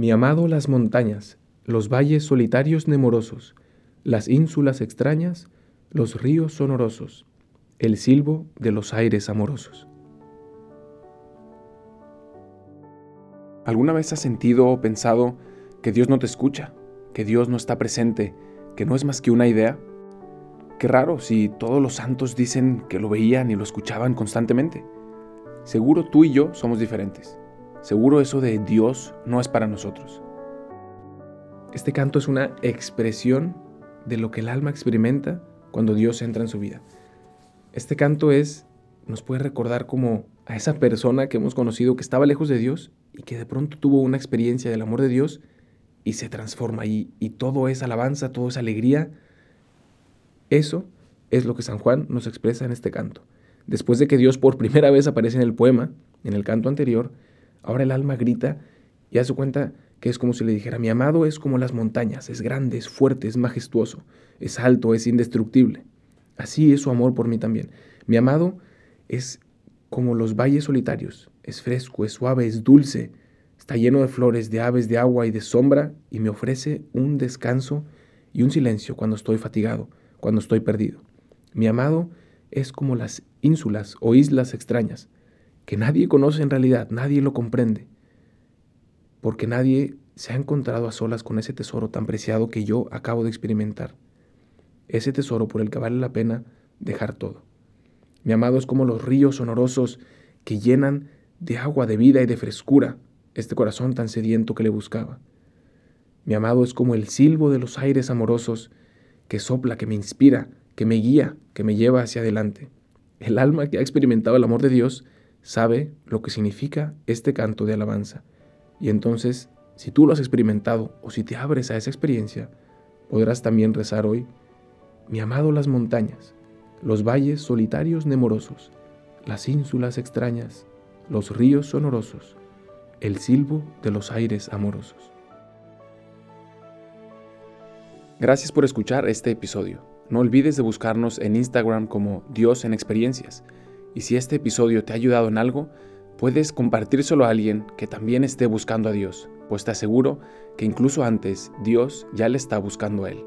Mi amado las montañas, los valles solitarios nemorosos, las ínsulas extrañas, los ríos sonorosos, el silbo de los aires amorosos. ¿Alguna vez has sentido o pensado que Dios no te escucha, que Dios no está presente, que no es más que una idea? Qué raro si todos los santos dicen que lo veían y lo escuchaban constantemente. Seguro tú y yo somos diferentes. Seguro eso de Dios no es para nosotros. Este canto es una expresión de lo que el alma experimenta cuando Dios entra en su vida. Este canto es nos puede recordar como a esa persona que hemos conocido que estaba lejos de Dios y que de pronto tuvo una experiencia del amor de Dios y se transforma y, y todo es alabanza, todo es alegría. Eso es lo que San Juan nos expresa en este canto. Después de que Dios por primera vez aparece en el poema, en el canto anterior, ahora el alma grita y hace cuenta que es como si le dijera, mi amado es como las montañas, es grande, es fuerte, es majestuoso, es alto, es indestructible. Así es su amor por mí también. Mi amado es como los valles solitarios, es fresco, es suave, es dulce, está lleno de flores, de aves, de agua y de sombra, y me ofrece un descanso y un silencio cuando estoy fatigado, cuando estoy perdido. Mi amado es como las ínsulas o islas extrañas, que nadie conoce en realidad, nadie lo comprende, porque nadie se ha encontrado a solas con ese tesoro tan preciado que yo acabo de experimentar, ese tesoro por el que vale la pena dejar todo. Mi amado es como los ríos sonorosos que llenan de agua de vida y de frescura este corazón tan sediento que le buscaba. Mi amado es como el silbo de los aires amorosos que sopla, que me inspira, que me guía, que me lleva hacia adelante. El alma que ha experimentado el amor de Dios sabe lo que significa este canto de alabanza. Y entonces, si tú lo has experimentado o si te abres a esa experiencia, podrás también rezar hoy, mi amado las montañas, los valles solitarios nemorosos, las ínsulas extrañas, los ríos sonorosos, el silbo de los aires amorosos. Gracias por escuchar este episodio. No olvides de buscarnos en Instagram como Dios en Experiencias. Y si este episodio te ha ayudado en algo, puedes compartírselo a alguien que también esté buscando a Dios, pues te aseguro que incluso antes Dios ya le está buscando a él.